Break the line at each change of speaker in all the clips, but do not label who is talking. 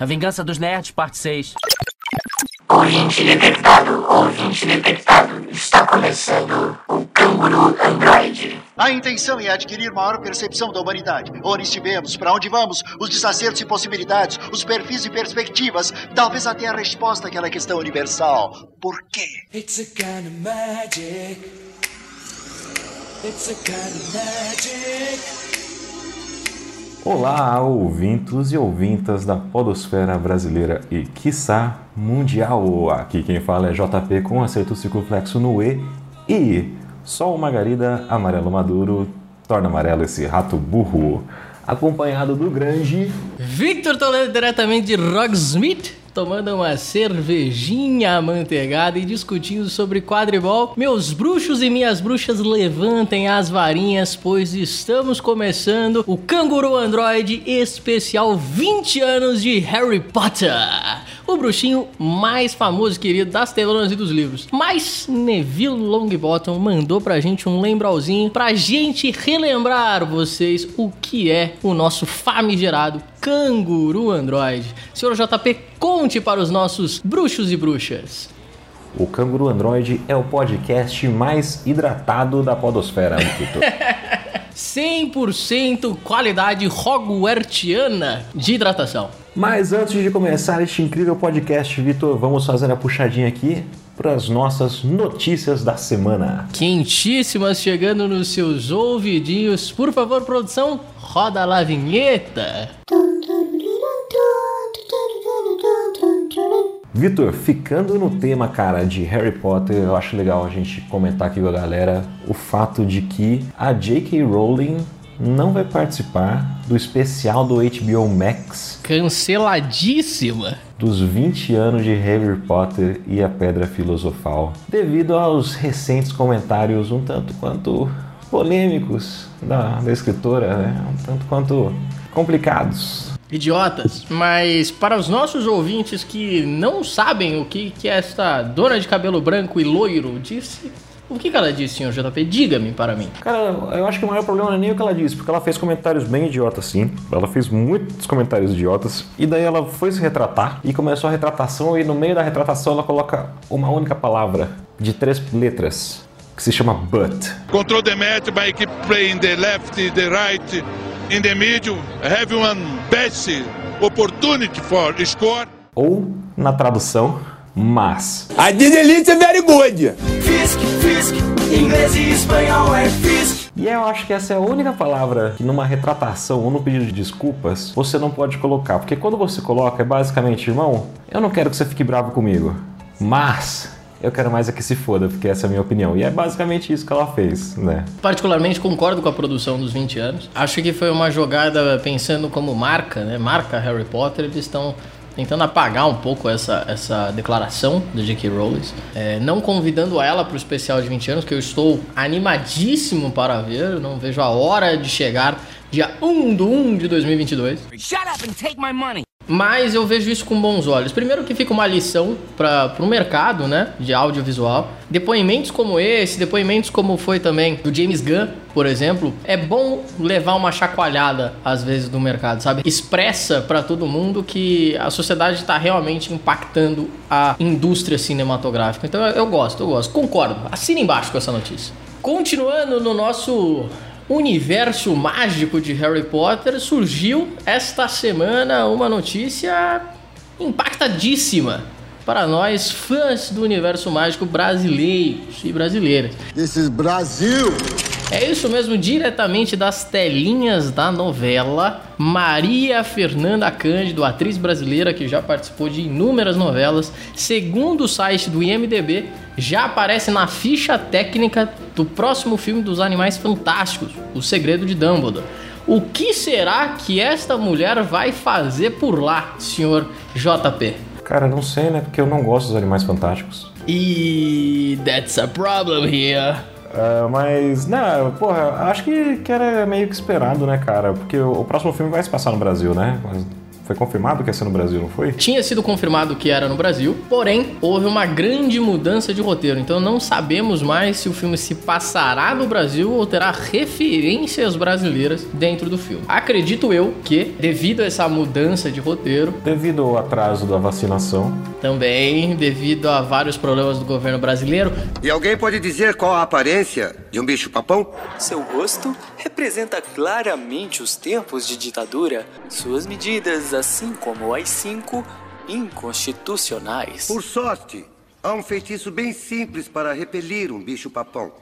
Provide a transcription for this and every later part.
A Vingança dos Nerds, parte 6.
Ouvinte detectado, ouvinte detectado. Está começando o Canguru Android.
A intenção é adquirir maior percepção da humanidade. Onde estivemos, para onde vamos, os desacertos e possibilidades, os perfis e perspectivas, talvez até a resposta àquela questão universal. Por quê?
It's a kind of magic. It's a kind of magic.
Olá, ouvintos e ouvintas da podosfera brasileira e, quiçá, mundial. Aqui quem fala é JP com acerto circunflexo no E e Sol Margarida Amarelo Maduro torna amarelo esse rato burro. Acompanhado do grande...
Victor Toledo diretamente de Rogsmith, tomando uma cervejinha amanteigada e discutindo sobre quadribol. Meus bruxos e minhas bruxas levantem as varinhas, pois estamos começando o Canguru Android especial 20 anos de Harry Potter. O bruxinho mais famoso e querido das telonas e dos livros. Mas Neville Longbottom mandou pra gente um lembralzinho pra gente relembrar vocês o que é o nosso famigerado Canguru Android. Senhor JP, conte para os nossos bruxos e bruxas.
O Canguru Android é o podcast mais hidratado da podosfera, Victor.
100% qualidade hogwartiana de hidratação.
Mas antes de começar este incrível podcast, Vitor, vamos fazer a puxadinha aqui para as nossas notícias da semana.
Quentíssimas chegando nos seus ouvidinhos. Por favor, produção, roda lá a vinheta.
Vitor, ficando no tema, cara, de Harry Potter, eu acho legal a gente comentar aqui com a galera o fato de que a J.K. Rowling não vai participar do especial do HBO Max
Canceladíssima.
dos 20 anos de Harry Potter e a Pedra Filosofal, devido aos recentes comentários um tanto quanto polêmicos da, da escritora, né? um tanto quanto complicados.
Idiotas. Mas para os nossos ouvintes que não sabem o que, que esta dona de cabelo branco e loiro disse, o que, que ela disse, senhor JP? Diga-me para mim.
Cara, eu acho que o maior problema não é nem o que ela disse, porque ela fez comentários bem idiotas, sim. Ela fez muitos comentários idiotas. E daí ela foi se retratar e começou a retratação. E no meio da retratação ela coloca uma única palavra de três letras que se chama but.
Control the match by keep playing the left, the right, in the middle. Have one best opportunity for score.
Ou, na tradução, mas.
I did elite very good.
Fisk, Fisk. Inglês e espanhol é Fisk.
E eu acho que essa é a única palavra que numa retratação ou no pedido de desculpas você não pode colocar. Porque quando você coloca é basicamente, irmão, eu não quero que você fique bravo comigo, mas eu quero mais é que se foda, porque essa é a minha opinião. E é basicamente isso que ela fez, né?
Particularmente concordo com a produção dos 20 anos. Acho que foi uma jogada pensando como marca, né? Marca Harry Potter, eles estão tentando apagar um pouco essa, essa declaração do J.K. Rowling, é, não convidando ela para o especial de 20 anos, que eu estou animadíssimo para ver, eu não vejo a hora de chegar dia 1 do 1 de 2022.
Shut up and take my money.
Mas eu vejo isso com bons olhos. Primeiro que fica uma lição para o mercado, né, de audiovisual. Depoimentos como esse, depoimentos como foi também do James Gunn, por exemplo, é bom levar uma chacoalhada às vezes do mercado, sabe? Expressa para todo mundo que a sociedade está realmente impactando a indústria cinematográfica. Então eu, gosto, eu gosto. Concordo. Assina embaixo com essa notícia. Continuando no nosso universo mágico de Harry Potter, surgiu esta semana uma notícia impactadíssima para nós fãs do universo mágico brasileiros e brasileiras.
This is Brasil.
É isso mesmo, diretamente das telinhas da novela, Maria Fernanda Cândido, atriz brasileira que já participou de inúmeras novelas, segundo o site do IMDB, já aparece na ficha técnica do próximo filme dos Animais Fantásticos, O Segredo de Dumbledore. O que será que esta mulher vai fazer por lá, senhor JP?
Cara, não sei, né? Porque eu não gosto dos animais fantásticos.
E that's a problem here.
Ah, mas, não, porra, acho que, que era meio que esperado, né, cara? Porque o, o próximo filme vai se passar no Brasil, né? Mas Foi confirmado que ia ser no Brasil, não foi?
Tinha sido confirmado que era no Brasil, porém houve uma grande mudança de roteiro, então não sabemos mais se o filme se passará no Brasil ou terá referências brasileiras dentro do filme. Acredito eu que, devido a essa mudança de roteiro,
Devido ao atraso da vacinação,
também devido a vários problemas do governo brasileiro,
E alguém pode dizer qual a aparência de um bicho-papão?
Seu rosto representa claramente os tempos de ditadura. Suas medidas, assim como as cinco inconstitucionais.
Por sorte, há um feitiço bem simples para repelir um bicho-papão.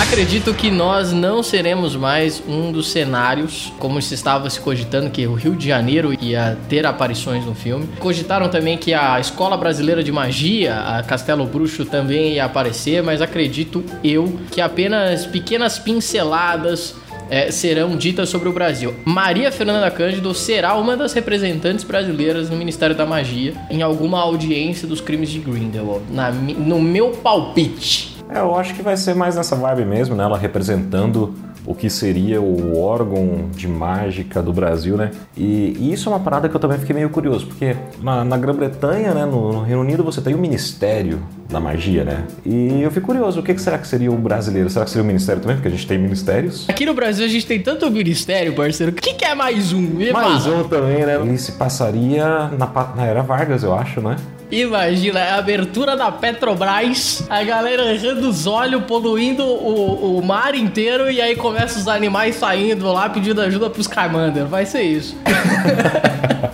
Acredito que nós não seremos mais um dos cenários, como se estava se cogitando que o Rio de Janeiro ia ter aparições no filme. Cogitaram também que a Escola Brasileira de Magia, a Castelo Bruxo, também ia aparecer, mas acredito eu que apenas pequenas pinceladas é, serão ditas sobre o Brasil. Maria Fernanda Cândido será uma das representantes brasileiras no Ministério da Magia em alguma audiência dos crimes de Grindelwald, na no meu palpite.
É, eu acho que vai ser mais nessa vibe mesmo, né? Ela representando o que seria o órgão de mágica do Brasil, né? E, e isso é uma parada que eu também fiquei meio curioso, porque na, na Grã-Bretanha, né, no, no Reino Unido, você tem o Ministério da Magia, né? E eu fico curioso, o que, será que seria o brasileiro? Será que seria o Ministério também? Porque a gente tem ministérios.
Aqui no Brasil a gente tem tanto ministério, parceiro. O que, que é mais um? Me
Mais
fala.
um também, né? Ele se passaria na, na Era Vargas, eu acho, né?
Imagina, é a abertura da Petrobras, a galera errando os olhos, poluindo o, o mar inteiro e aí começa os animais saindo lá pedindo ajuda pros Carmander. Vai ser isso.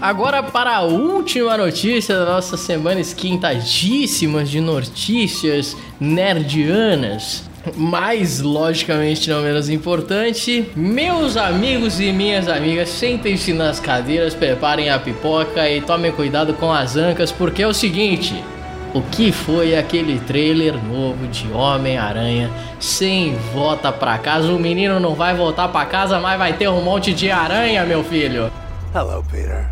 Agora para a última notícia da nossa semana esquentadíssimas de notícias nerdianas. Mas, logicamente, não menos importante, meus amigos e minhas amigas, sentem-se nas cadeiras, preparem a pipoca e tomem cuidado com as ancas, porque é o seguinte: o que foi aquele trailer novo de Homem-Aranha sem volta pra casa? O menino não vai voltar pra casa, mas vai ter um monte de aranha, meu filho.
Hello, Peter.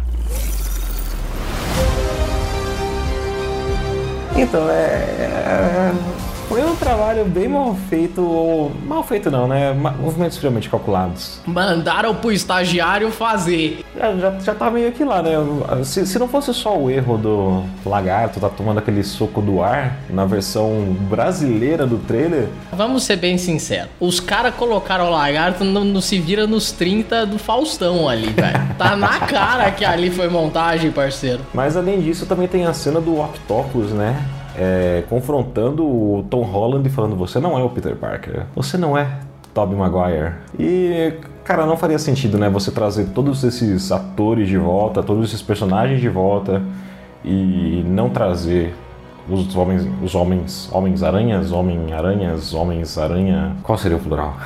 Então, é, é- Foi um trabalho bem mal feito, ou. Mal feito não, né? Movimentos extremamente calculados.
Mandaram pro estagiário fazer.
Já, já, já tá meio que lá, né? Se, se não fosse só o erro do lagarto, tá tomando aquele soco do ar na versão brasileira do trailer,
Vamos ser bem sinceros. Os caras colocaram o lagarto no, no Se Vira nos 30 do Faustão ali, velho. Tá na cara que ali foi montagem, parceiro.
Mas além disso, também tem a cena do Octopus, né? É, confrontando o Tom Holland e falando: Você não é o Peter Parker, você não é Tobey Maguire. E, cara, não faria sentido, né? Você trazer todos esses atores de volta, todos esses personagens de volta e não trazer os homens, os homens, homens-aranhas, homem-aranhas, homens-aranha. Qual seria o plural?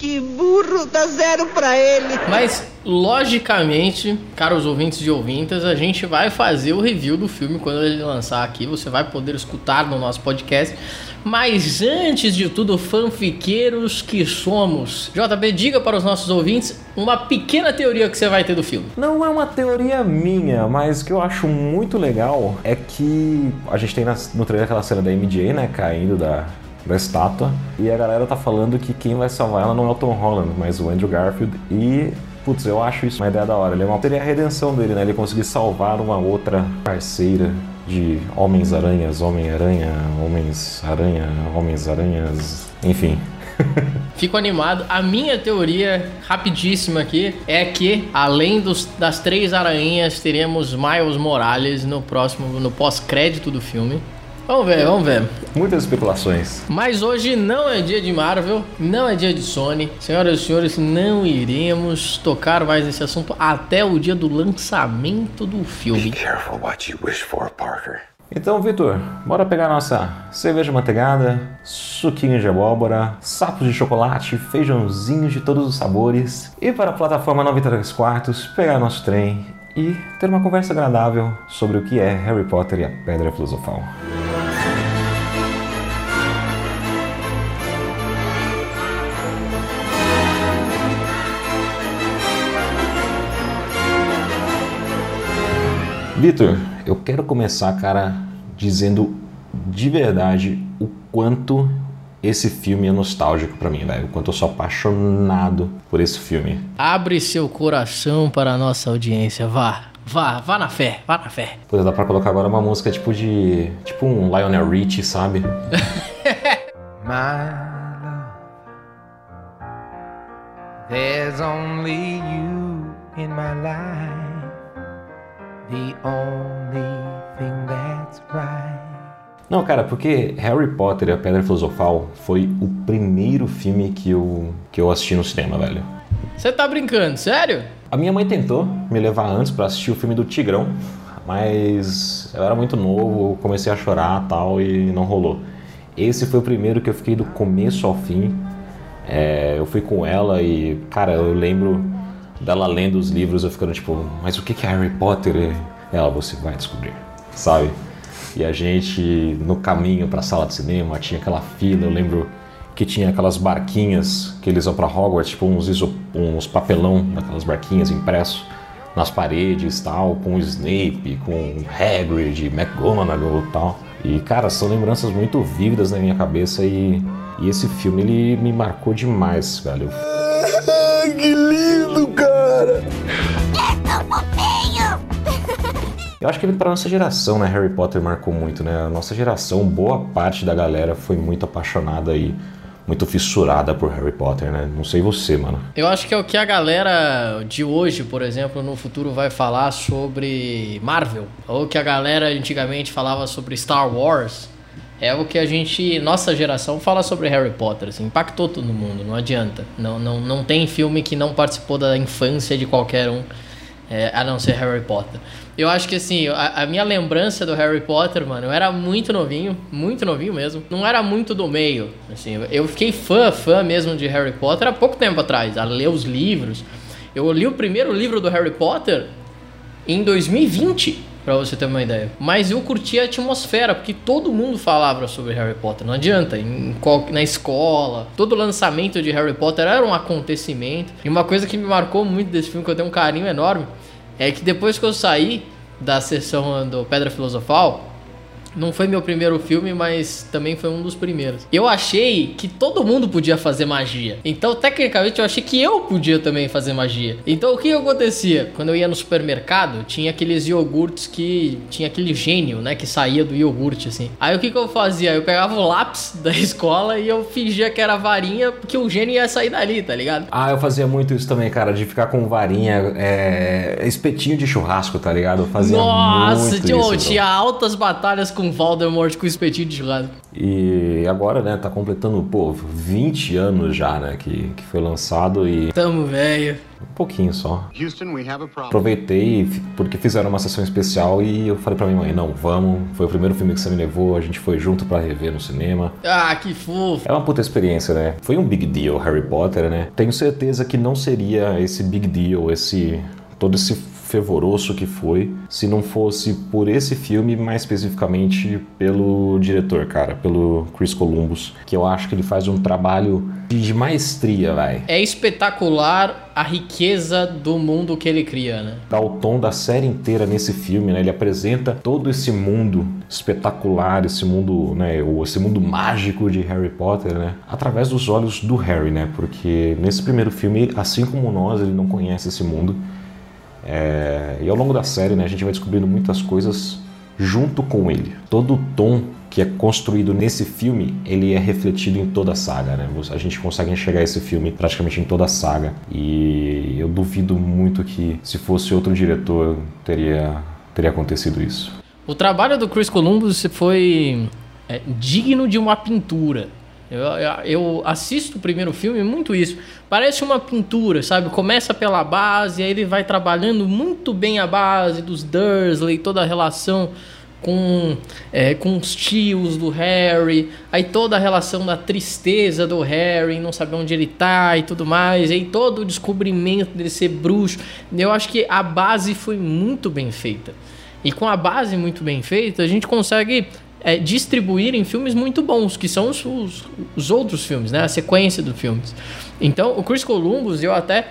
Que burro, dá zero pra ele.
Mas, logicamente, caros ouvintes e ouvintas, a gente vai fazer o review do filme quando ele lançar aqui. Você vai poder escutar no nosso podcast. Mas antes de tudo, fanfiqueiros que somos. JB, diga para os nossos ouvintes uma pequena teoria que você vai ter do filme.
Não é uma teoria minha, mas o que eu acho muito legal é que a gente tem no trailer aquela cena da MJ, né, caindo da, da estátua, e a galera tá falando que quem vai salvar ela não é o Tom Holland, mas o Andrew Garfield, e putz, eu acho isso uma ideia da hora. Ele é uma, seria a redenção dele, né, ele conseguir salvar uma outra parceira de Homens-Aranhas, Homem-Aranha, Homens-Aranha, Homens-Aranhas, enfim.
Fico animado. A minha teoria, rapidíssima aqui, é que além dos- das três aranhas, teremos Miles Morales no próximo, no pós-crédito do filme. Vamos ver, vamos ver.
Muitas especulações.
Mas hoje não é dia de Marvel, não é dia de Sony. Senhoras e senhores, não iremos tocar mais nesse assunto até o dia do lançamento do filme.
Careful what you wish for, Parker.
Então, Vitor, bora pegar nossa cerveja manteigada, suquinho de abóbora, sapos de chocolate, feijãozinhos de todos os sabores e para a plataforma 93 quartos pegar nosso trem e ter uma conversa agradável sobre o que é Harry Potter e a Pedra Filosofal. Vitor, eu quero começar, cara, dizendo de verdade o quanto esse filme é nostálgico para mim, velho. O quanto eu sou apaixonado por esse filme.
Abre seu coração para a nossa audiência, vá. Vá, vá na fé, vá na fé.
Pô, dá pra colocar agora uma música tipo de. Tipo um Lionel Richie, sabe?
My love, there's only you in my life, the only thing that's right.
Não, cara, porque Harry Potter e a Pedra Filosofal foi o primeiro filme que eu, que eu assisti no cinema, velho.
Você tá brincando, sério?
A minha mãe tentou me levar antes para assistir o filme do Tigrão, mas eu era muito novo, comecei a chorar tal e não rolou. Esse foi o primeiro que eu fiquei do começo ao fim. É, eu fui com ela e, cara, eu lembro dela lendo os livros, eu ficando tipo, mas o que é Harry Potter? Ela, você vai descobrir, sabe? E a gente, no caminho para a sala de cinema, tinha aquela fila, eu lembro que tinha aquelas barquinhas que eles vão para Hogwarts, tipo uns, iso, uns papelão daquelas barquinhas impresso nas paredes tal, com Snape, com Hagrid, McGonagall e tal. E cara, são lembranças muito vívidas na minha cabeça e, e esse filme ele me marcou demais, velho.
que lindo, cara!
Eu acho que para nossa geração, né, Harry Potter marcou muito, né? A nossa geração, boa parte da galera foi muito apaixonada e muito fissurada por Harry Potter, né? Não sei você, mano.
Eu acho que é o que a galera de hoje, por exemplo, no futuro vai falar sobre Marvel, ou que a galera antigamente falava sobre Star Wars. É o que a gente, nossa geração, fala sobre Harry Potter, assim, impactou todo mundo, não adianta. Não, não, não tem filme que não participou da infância de qualquer um, é, a não ser Harry Potter. Eu acho que assim, a, a, minha lembrança do Harry Potter, mano, eu era muito novinho, muito novinho mesmo. Não era muito do meio. Assim, eu fiquei fã, fã mesmo de Harry Potter há pouco tempo atrás, a ler os livros. Eu li o primeiro livro do Harry Potter em 2020, para você ter uma ideia. Mas eu curti a atmosfera, porque todo mundo falava sobre Harry Potter. Não adianta, em, na escola, todo lançamento de Harry Potter era um acontecimento. E uma coisa que me marcou muito desse filme, que eu tenho um carinho enorme, é que depois que eu saí da sessão do Pedra Filosofal, não foi meu primeiro filme, mas também foi um dos primeiros. Eu achei que todo mundo podia fazer magia. Então, tecnicamente, eu achei que eu podia também fazer magia. Então, o que acontecia? Quando eu ia no supermercado, tinha aqueles iogurtes que tinha aquele gênio, né, que saía do iogurte assim. Aí o que que eu fazia? Eu pegava o lápis da escola e eu fingia que era varinha, porque o gênio ia sair dali, tá ligado?
Ah, eu fazia muito isso também, cara, de ficar com varinha, é... espetinho de churrasco, tá ligado? Eu fazia
Nossa,
muito
tinha,
isso,
tinha altas batalhas com Voldemort com espetinho de churrasco.
E agora, né, tá completando, pô, 20 anos já, né, que, que foi lançado e...
Tamo velho.
Um pouquinho só. Houston, we have a problem. Aproveitei porque fizeram uma sessão especial e eu falei pra minha mãe, não, vamos, foi o primeiro filme que você me levou, a gente foi junto para rever no cinema.
Ah, que fofo.
É uma puta experiência, né? Foi um big deal Harry Potter, né? Tenho certeza que não seria esse big deal, esse todo esse fervoroso que foi se não fosse por esse filme, mais especificamente pelo diretor, cara, pelo Chris Columbus, que eu acho que ele faz um trabalho de maestria, vai.
É espetacular a riqueza do mundo que ele cria, né?
Dá o tom da série inteira nesse filme, né? Ele apresenta todo esse mundo espetacular, esse mundo, né, esse mundo mágico de Harry Potter, né, através dos olhos do Harry, né? Porque nesse primeiro filme, assim como nós, ele não conhece esse mundo. É, e ao longo da série, né, a gente vai descobrindo muitas coisas junto com ele. Todo o tom que é construído nesse filme, ele é refletido em toda a saga, né? A gente consegue enxergar esse filme praticamente em toda a saga. E eu duvido muito que se fosse outro diretor teria teria acontecido isso.
O trabalho do Chris Columbus foi é, digno de uma pintura. Eu, eu, assisto o primeiro filme muito isso. Parece uma pintura, sabe? Começa pela base, aí ele vai trabalhando muito bem a base dos Dursley, toda a relação com, é, com os tios do Harry, aí toda a relação da tristeza do Harry, não saber onde ele tá e tudo mais, aí todo o descobrimento dele ser bruxo. Eu acho que a base foi muito bem feita. E com a base muito bem feita, a gente consegue é, distribuir em filmes muito bons, que são os, os, os, outros filmes, né? A sequência dos filmes. Então, o Chris Columbus, eu até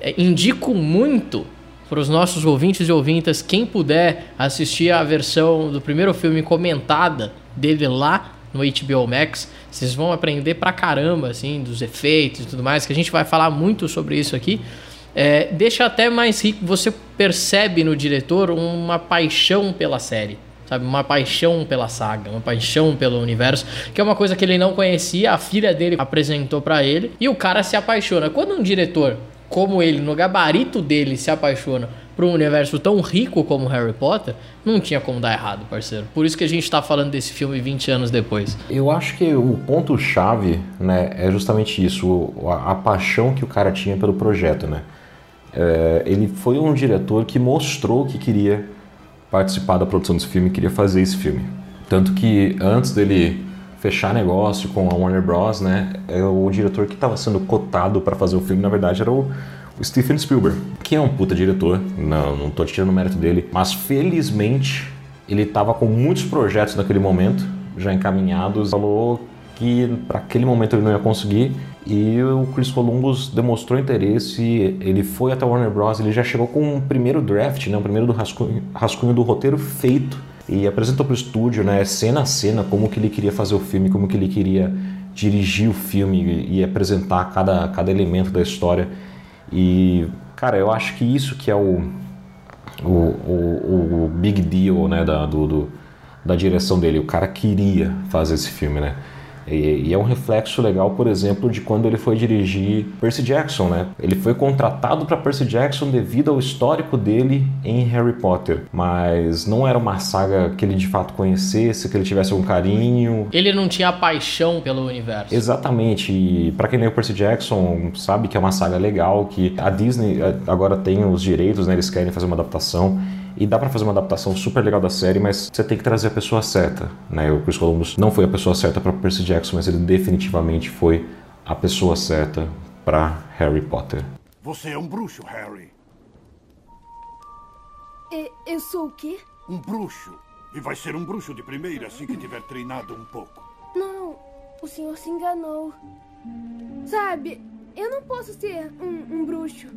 é, indico muito para os nossos ouvintes e ouvintas, quem puder assistir a versão do primeiro filme comentada dele lá no HBO Max. Vocês vão aprender pra caramba, assim, dos efeitos e tudo mais, que a gente vai falar muito sobre isso aqui. É, deixa até mais rico. Você percebe no diretor uma paixão pela série. Sabe, uma paixão pela saga, uma paixão pelo universo, que é uma coisa que ele não conhecia, a filha dele apresentou para ele, e o cara se apaixona. Quando um diretor como ele, no gabarito dele, se apaixona por um universo tão rico como Harry Potter, não tinha como dar errado, parceiro. Por isso que a gente tá falando desse filme 20 anos depois.
Eu acho que o ponto-chave, né, é justamente isso, a, a, paixão que o cara tinha pelo projeto, né. É, ele foi um diretor que mostrou que queria participar da produção desse filme, queria fazer esse filme. Tanto que antes dele fechar negócio com a Warner Bros, né, é o diretor que estava sendo cotado para fazer o filme, na verdade, era o, Steven Spielberg, que é um puta diretor, não, não tô tirando o mérito dele, mas felizmente ele estava com muitos projetos naquele momento, já encaminhados, falou que para aquele momento ele não ia conseguir e o Chris Columbus demonstrou interesse, ele foi até Warner Bros, ele já chegou com um primeiro draft, né, um primeiro do rascunho, rascunho do roteiro feito e apresentou para o estúdio, né, cena a cena, como que ele queria fazer o filme, como que ele queria dirigir o filme e, e apresentar cada, cada elemento da história. E, cara, eu acho que isso que é o, o, o, o big deal, né, da, do, do, da direção dele. O cara queria fazer esse filme, né? E, e, é um reflexo legal, por exemplo, de quando ele foi dirigir Percy Jackson, né? Ele foi contratado para Percy Jackson devido ao histórico dele em Harry Potter, mas não era uma saga que ele de fato conhecesse, que ele tivesse um carinho.
Ele não tinha paixão pelo universo.
Exatamente. E para quem leu Percy Jackson, sabe que é uma saga legal, que a Disney eh, agora tem os direitos, né? Eles querem fazer uma adaptação. E dá para fazer uma adaptação super legal da série, mas você tem que trazer a pessoa certa, né? O Chris Columbus não foi a pessoa certa para Percy Jackson, mas ele definitivamente foi a pessoa certa para Harry Potter.
Você é um bruxo, Harry.
E, eu sou o quê?
Um bruxo. E vai ser um bruxo de primeira assim que tiver treinado um pouco.
Não, o senhor se enganou. Sabe, eu não posso ser um, um bruxo.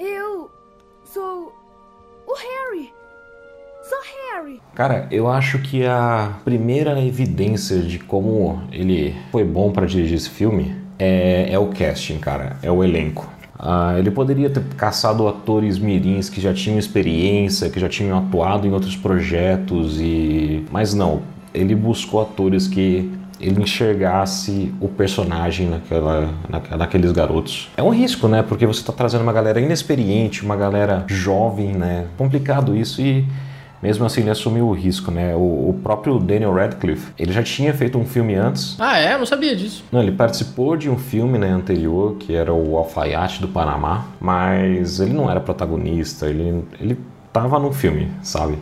Eu sou o Harry! Só Harry!
Cara, eu acho que a primeira evidência de como ele foi bom para dirigir esse filme é, é, o casting, cara. É o elenco. Ah, ele poderia ter caçado atores mirins que já tinham experiência, que já tinham atuado em outros projetos e... Mas não, ele buscou atores que ele enxergasse o personagem naquela, na, naqueles garotos. É um risco, né? Porque você está trazendo uma galera inexperiente, uma galera jovem, né? Complicado isso e mesmo assim ele assumiu o risco, né? O, o, próprio Daniel Radcliffe, ele já tinha feito um filme antes.
Ah, é? Eu não sabia disso.
Não, ele participou de um filme né, anterior, que era o Alfaiate do Panamá, mas ele não era protagonista, ele, ele tava no filme, sabe?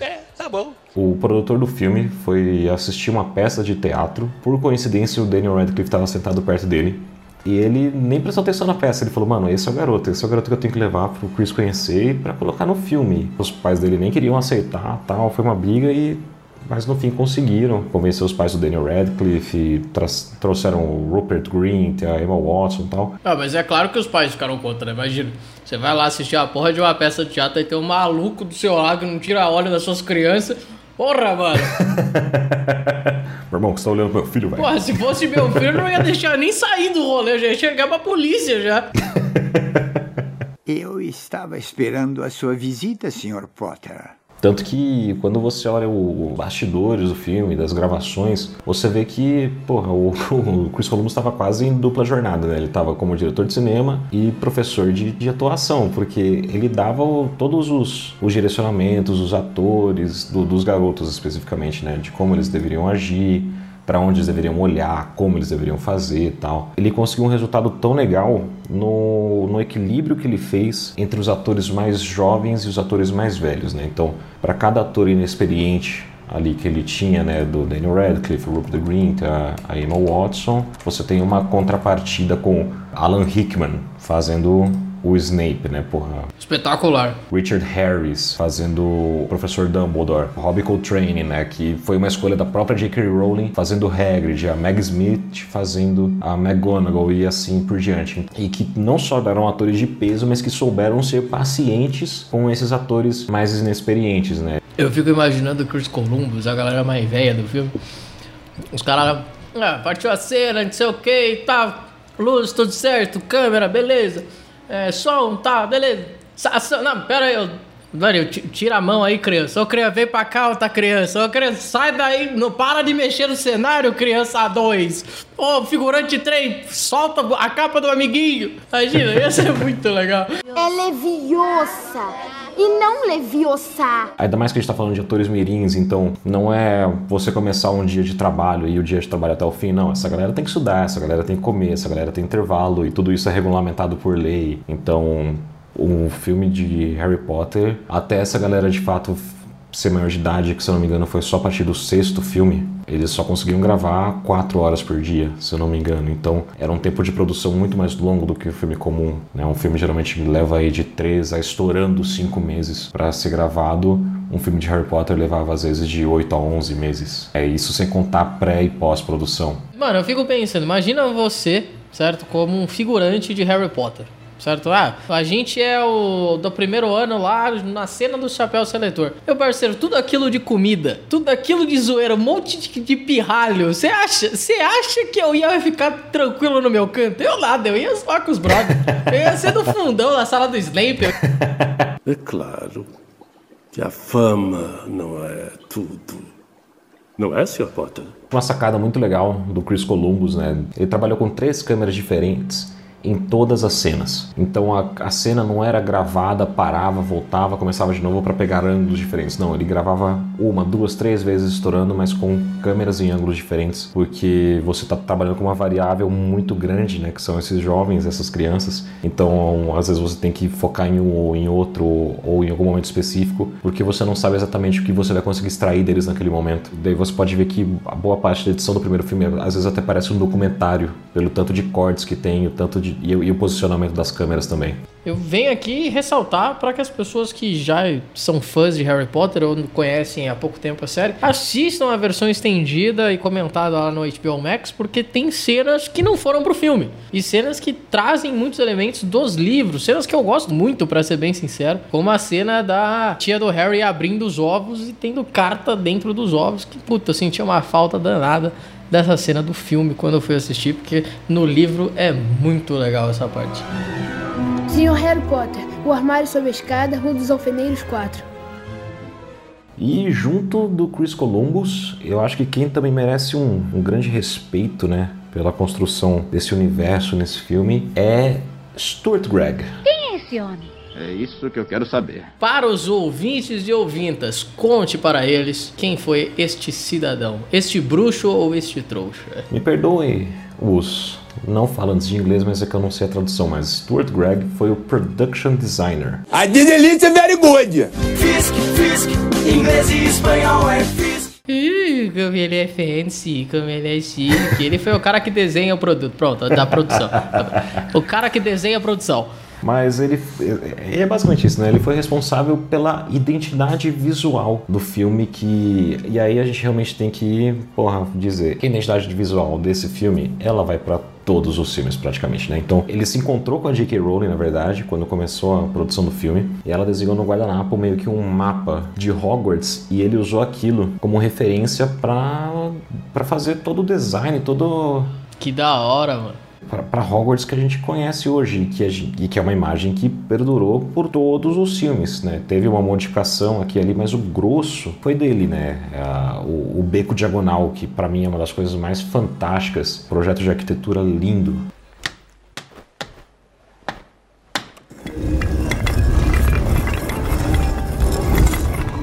É, tá bom.
O produtor do filme foi assistir uma peça de teatro. Por coincidência, o Daniel Radcliffe estava sentado perto dele. E ele nem prestou atenção na peça. Ele falou: Mano, esse é o garoto, esse é o garoto que eu tenho que levar pro Chris conhecer e pra colocar no filme. Os pais dele nem queriam aceitar, tal. Foi uma briga e. Mas no fim conseguiram convencer os pais do Daniel Radcliffe, trouxeram o Rupert Grint, a Emma Watson e tal.
Ah, mas é claro que os pais ficaram contra, né? Imagina, você vai lá assistir a porra de uma peça de teatro e tem um maluco do seu lado que não tira óleo das suas crianças Porra, mano.
meu irmão, você tá olhando pro meu filho, velho?
Porra, se fosse meu filho, eu não ia deixar nem sair do rolê, eu já ia chegar pra polícia já.
Eu estava esperando a sua visita, Sr. Potter.
Tanto que quando você olha o bastidores do filme, das gravações, você vê que, porra, o, o Chris Columbus estava quase em dupla jornada, né? Ele estava como diretor de cinema e professor de, de atuação, porque ele dava o, todos os, os direcionamentos, os atores, do, dos garotos especificamente, né? De como eles deveriam agir, para onde eles deveriam olhar, como eles deveriam fazer e tal. Ele conseguiu um resultado tão legal no, no equilíbrio que ele fez entre os atores mais jovens e os atores mais velhos, né? Então, para cada ator inexperiente ali que ele tinha, né, do Daniel Radcliffe, Rupert Grint, a, a Emma Watson, você tem uma contrapartida com Alan Rickman fazendo o Snape, né, porra.
Espetacular.
Richard Harris fazendo o professor Dumbledore. Robbie Coltrane, né, que foi uma escolha da própria J.K. Rowling fazendo Hagrid, a Meg Smith fazendo a McGonagall e assim por diante. E que não só eram atores de peso, mas que souberam ser pacientes com esses atores mais inexperientes, né.
Eu fico imaginando o Chris Columbus, a galera mais velha do filme, Os caras, ah, partiu a cena, não sei o que, tá, luz, tudo certo, câmera, beleza, é, som, tá, beleza. Não, pera aí, eu Mano, tira a mão aí, criança. Ô, criança, vem pra cá, outra criança. Ô, criança, sai daí. Não para de mexer no cenário, criança 2. Ô, figurante 3, solta a capa do amiguinho. Imagina, ia ser muito legal.
É leviosa e não leviosa.
Ainda mais que a gente tá falando de atores mirins, então não é você começar um dia de trabalho e o dia de trabalho até o fim, não. Essa galera tem que estudar, essa galera tem que comer, essa galera tem intervalo e tudo isso é regulamentado por lei. Então, um filme de Harry Potter, até essa galera de fato ser maior de idade, que se eu não me engano foi só a partir do sexto filme, eles só conseguiam gravar quatro horas por dia, se eu não me engano. Então era um tempo de produção muito mais longo do que o um filme comum. Né? Um filme geralmente leva aí de três a estourando cinco meses para ser gravado. Um filme de Harry Potter levava às vezes de 8 a 11 meses. É isso sem contar pré e pós-produção.
Mano, eu fico pensando, imagina você, certo, como um figurante de Harry Potter certo? Ah, a gente é o do primeiro ano lá na cena do chapéu seletor. Meu parceiro, tudo aquilo de comida, tudo aquilo de zoeira, um monte de, de pirralho. Você acha, você acha que eu ia ficar tranquilo no meu canto? Eu nada, eu ia só com os brothers. Eu ia ser do fundão na sala do Snape.
É claro que a fama não é tudo. Não é, Sr. Potter?
Uma sacada muito legal do Chris Columbus, né? Ele trabalhou com três câmeras diferentes em todas as cenas. Então a, a cena não era gravada, parava, voltava, começava de novo para pegar ângulos diferentes. Não, ele gravava uma, duas, três vezes estourando, mas com câmeras em ângulos diferentes, porque você está trabalhando com uma variável muito grande, né, que são esses jovens, essas crianças. Então, às vezes você tem que focar em um ou em outro ou em algum momento específico, porque você não sabe exatamente o que você vai conseguir extrair deles naquele momento. Daí você pode ver que a boa parte da edição do primeiro filme às vezes até parece um documentário, pelo tanto de cortes que tem, o tanto de e, e o posicionamento das câmeras também.
Eu venho aqui ressaltar para que as pessoas que já são fãs de Harry Potter ou conhecem há pouco tempo a série, assistam a versão estendida e comentada lá no HBO Max, porque tem cenas que não foram pro filme. E cenas que trazem muitos elementos dos livros, cenas que eu gosto muito, para ser bem sincero, como a cena da tia do Harry abrindo os ovos e tendo carta dentro dos ovos, que puta, eu senti uma falta danada dessa cena do filme quando eu fui assistir, porque no livro é muito legal essa parte.
Senhor Harry Potter, o armário sob a escada, Rua dos Alfeneiros 4.
E junto do Chris Columbus, eu acho que quem também merece um, um grande respeito, né, pela construção desse universo nesse filme é Stuart Gregg.
Quem é esse homem?
É isso que eu quero saber.
Para os ouvintes e ouvintas, conte para eles quem foi este cidadão, este bruxo ou este trouxa.
Me perdoe os não falantes de inglês, mas é que eu não sei a tradução, mas Stuart Gregg foi o production designer.
I did elite very good.
Fisk, Fisk, inglês e espanhol é Fisk.
Ih, como ele é fancy, como ele é chique. Ele foi o cara que desenha o produto. Pronto, da produção. O cara que desenha a produção.
Mas ele é basicamente isso, né? Ele foi responsável pela identidade visual do filme que e aí a gente realmente tem que, porra, dizer que a identidade visual desse filme, ela vai para todos os filmes praticamente, né? Então, ele se encontrou com a J.K. Rowling, na verdade, quando começou a produção do filme, e ela desenhou no guardanapo meio que um mapa de Hogwarts e ele usou aquilo como referência para para fazer todo o design, todo
Que da hora, mano
para Hogwarts que a gente conhece hoje que e que é uma imagem que perdurou por todos os filmes, né? Teve uma modificação aqui e ali, mas o grosso foi dele, né? o, o, beco diagonal, que para mim é uma das coisas mais fantásticas, projeto de arquitetura lindo.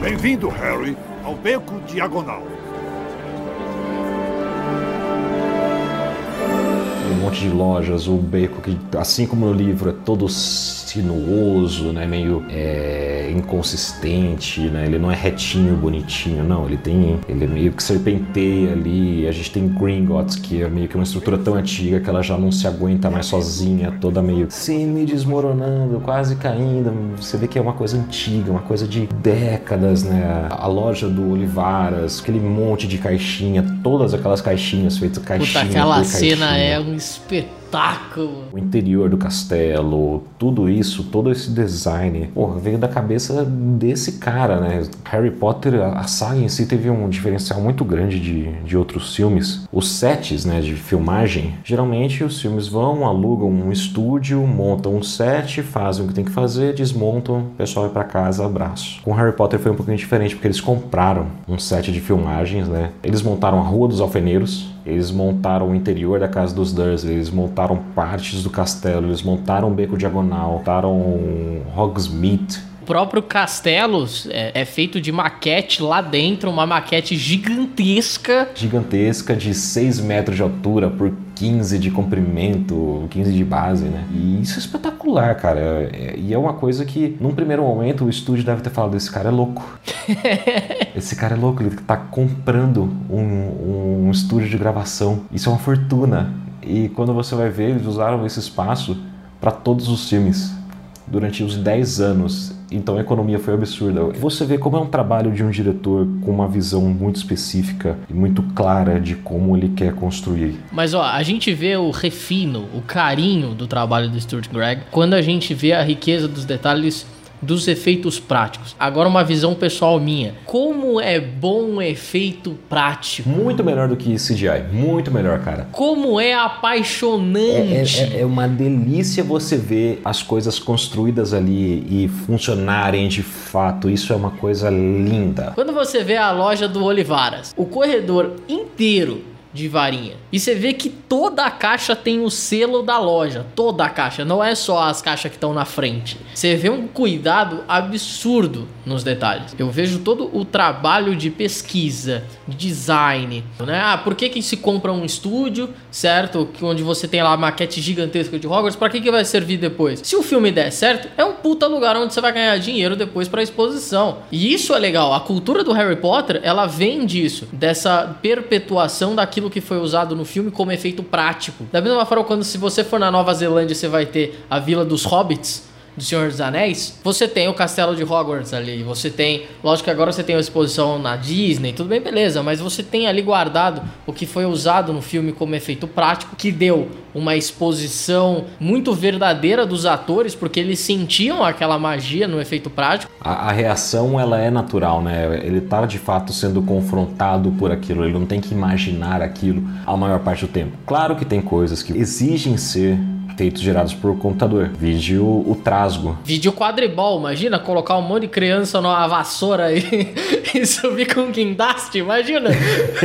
Bem-vindo, Harry, ao beco diagonal.
Monte de lojas, o beco que, assim como no livro, é todo sinuoso, né, meio é, inconsistente, né, ele não é retinho, bonitinho, não, ele tem, ele é meio que serpenteia ali, a gente tem Gringotts, que é meio que uma estrutura tão antiga que ela já não se aguenta mais sozinha, toda meio semi desmoronando, quase caindo, você vê que é uma coisa antiga, uma coisa de décadas, né, a loja do Olivaras, aquele monte de caixinha, todas aquelas caixinhas feitas caixinha
Puta, aquela cena
caixinha.
é um espetáculo espetáculo.
O interior do castelo, tudo isso, todo esse design, porra, veio da cabeça desse cara, né? Harry Potter, a, saga em si teve um diferencial muito grande de, de outros filmes. Os sets, né, de filmagem, geralmente os filmes vão, alugam um estúdio, montam um set, fazem o que tem que fazer, desmontam, o pessoal vai para casa, abraço. Com Harry Potter foi um pouquinho diferente, porque eles compraram um set de filmagens, né? Eles montaram a Rua dos Alfeneiros, eles montaram o interior da casa dos Dursley, eles montaram partes do castelo, eles montaram o Beco Diagonal, montaram Hogsmeade,
O próprio castelo é, é feito de maquete lá dentro, uma maquete gigantesca.
gigantesca de 6 metros de altura por 15 de comprimento, 15 de base, né? E isso é espetacular, cara. É- E é uma coisa que, num primeiro momento, o estúdio deve ter falado: esse cara é louco. esse cara é louco, ele tá comprando um, um estúdio de gravação. Isso é uma fortuna. E quando você vai ver, eles usaram esse espaço para todos os filmes durante os 10 anos. Então a economia foi absurda. Você vê como é um trabalho de um diretor com uma visão muito específica e muito clara de como ele quer construir.
Mas ó, a gente vê o refino, o carinho do trabalho do Stuart Gregg quando a gente vê a riqueza dos detalhes dos efeitos práticos. Agora uma visão pessoal minha. Como é bom um efeito prático.
Muito melhor do que CGI. Muito melhor, cara.
Como é
É,
apaixonante.
é- é uma delícia você ver as coisas construídas ali e funcionarem de fato. Isso é uma coisa linda.
Quando você vê a loja do Olivaras, o corredor inteiro de varinha, e você vê que toda a caixa tem o selo da loja, toda a caixa, não é só as caixas que estão na frente. Você vê um cuidado absurdo nos detalhes. Eu vejo todo o trabalho de pesquisa, de design, né? Ah, por que que se compra um estúdio, certo? Onde você tem lá a maquete gigantesca de Hogwarts, para que que vai servir depois? Se o filme der certo, é um puta lugar onde você vai ganhar dinheiro depois para exposição. E isso é legal. A cultura do Harry Potter, ela vem disso, dessa perpetuação daquilo que foi usado no filme como efeito prático. Da mesma forma, quando se você for na Nova Zelândia, você vai ter a Vila dos Hobbits, do Senhor dos Anéis, você tem o castelo de Hogwarts ali, você tem, lógico que agora você tem a exposição na Disney, tudo bem, beleza, mas você tem ali guardado o que foi usado no filme como efeito prático, que deu uma exposição muito verdadeira dos atores, porque eles sentiam aquela magia no efeito prático.
A, a reação ela é natural, né? Ele tá de fato sendo confrontado por aquilo, ele não tem que imaginar aquilo a maior parte do tempo. Claro que tem coisas que exigem ser feitos gerados por computador. Vídeo o trasgo.
Vídeo quadribol, imagina colocar um monte de criança numa vassoura e, e subir com um guindaste, imagina.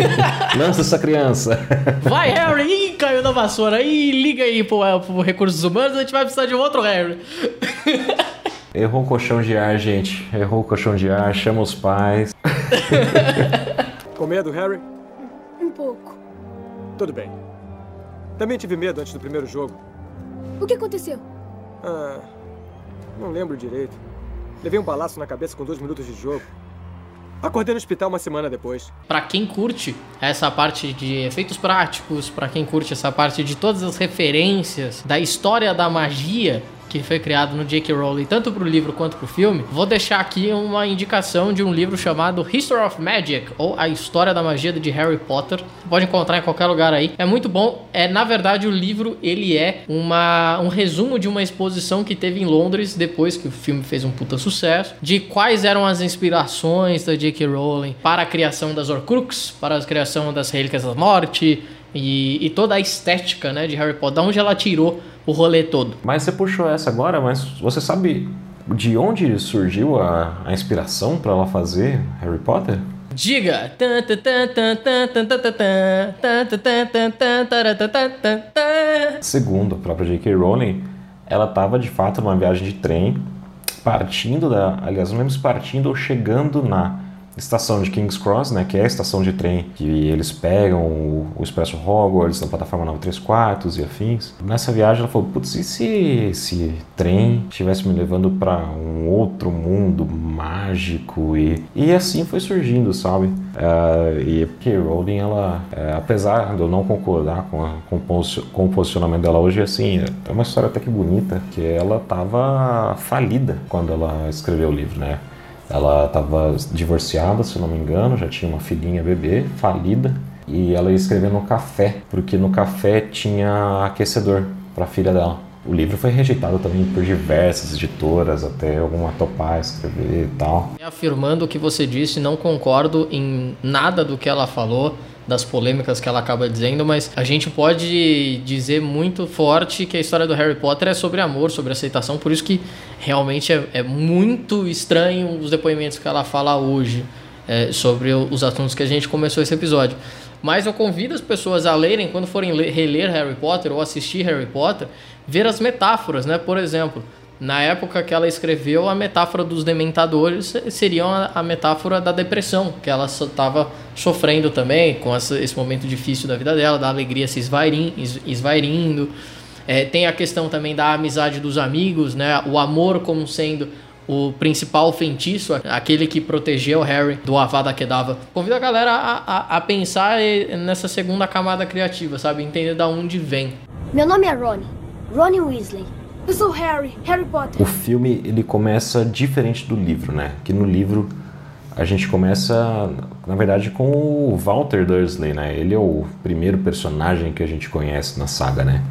Lança essa criança.
Vai, Harry! Ih, caiu da vassoura. Ih, liga aí pro, pro Recursos Humanos, a gente vai precisar de um outro Harry.
Errou o colchão de ar, gente. Errou o colchão de ar, chama os pais.
Com medo, Harry?
Um pouco.
Tudo bem. Também tive medo antes do primeiro jogo.
O que aconteceu?
Ah, não lembro direito. Levei um balaço na cabeça com dois minutos de jogo. Acordei no hospital uma semana depois.
Pra quem curte essa parte de efeitos práticos, pra quem curte essa parte de todas as referências da história da magia que foi criado no J.K. Rowling, tanto pro livro quanto pro filme, vou deixar aqui uma indicação de um livro chamado History of Magic, ou A História da Magia de Harry Potter. Pode encontrar em qualquer lugar aí. É muito bom. É, na verdade, o livro, ele é uma, um resumo de uma exposição que teve em Londres, depois que o filme fez um puta sucesso, de quais eram as inspirações da J.K. Rowling para a criação das Horcrux, para a criação das Relíquias da Morte, e, e toda a estética, né, de Harry Potter, da onde ela tirou o rolê todo.
Mas você puxou essa agora, mas você sabe de onde surgiu a, a inspiração para ela fazer Harry Potter?
Diga!
Segundo a própria J.K. Rowling, ela estava de fato numa viagem de trem, partindo da. Aliás, não lembro se partindo ou chegando na estação de King's Cross, né, que é a estação de trem que eles pegam o, o Expresso Hogwarts na plataforma 9 3 quartos e afins. Nessa viagem ela falou, putz, e se esse trem estivesse me levando para um outro mundo mágico e, e assim foi surgindo, sabe? Uh, e porque Rowling, ela, uh, apesar de eu não concordar com, a, com, com o posicionamento dela hoje, assim, é uma história até que bonita, que ela estava falida quando ela escreveu o livro, né? Ela estava divorciada, se não me engano, já tinha uma filhinha bebê, falida. E ela ia escrever no café, porque no café tinha aquecedor para a filha dela. O livro foi rejeitado também por diversas editoras, até alguma topar escrever e tal.
Afirmando o que você disse, não concordo em nada do que ela falou, das polêmicas que ela acaba dizendo, mas a gente pode dizer muito forte que a história do Harry Potter é sobre amor, sobre aceitação, por isso que realmente é, é muito estranho os depoimentos que ela fala hoje é, sobre os assuntos que a gente começou esse episódio. Mas eu convido as pessoas a lerem, quando forem ler, reler Harry Potter ou assistir Harry Potter, ver as metáforas, né? Por exemplo, na época que ela escreveu, a metáfora dos dementadores seria a metáfora da depressão, que ela estava sofrendo também com esse momento difícil da vida dela, da alegria se esvairindo. É, tem a questão também da amizade dos amigos, né? O amor como sendo o principal feitiço, aquele que protegeu Harry do Avada Kedavra. Convido a galera a, a, a, pensar nessa segunda camada criativa, sabe? Entender da onde vem.
Meu nome é Ronnie. Ronnie Weasley. Eu sou Harry, Harry Potter.
O filme ele começa diferente do livro, né? Que no livro a gente começa, na verdade, com o Walter Dursley, né? Ele é o primeiro personagem que a gente conhece na saga, né?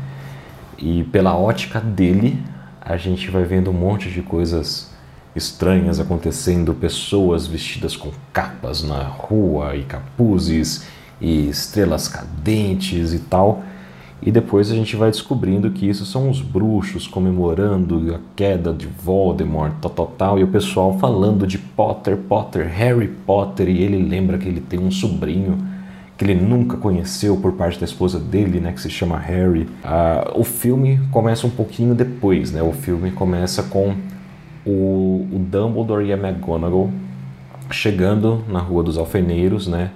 E pela ótica dele, a gente vai vendo um monte de coisas estranhas acontecendo, pessoas vestidas com capas na rua e capuzes e estrelas cadentes e tal. E depois a gente vai descobrindo que isso são os bruxos comemorando a queda de Voldemort, tal, tal, tal, e o pessoal falando de Potter, Potter, Harry Potter, e ele lembra que ele tem um sobrinho que ele nunca conheceu por parte da esposa dele, né, que se chama Harry. Ah, o filme começa um pouquinho depois, né? O filme começa com o, o Dumbledore e a McGonagall chegando na Rua dos Alfeneiros, né?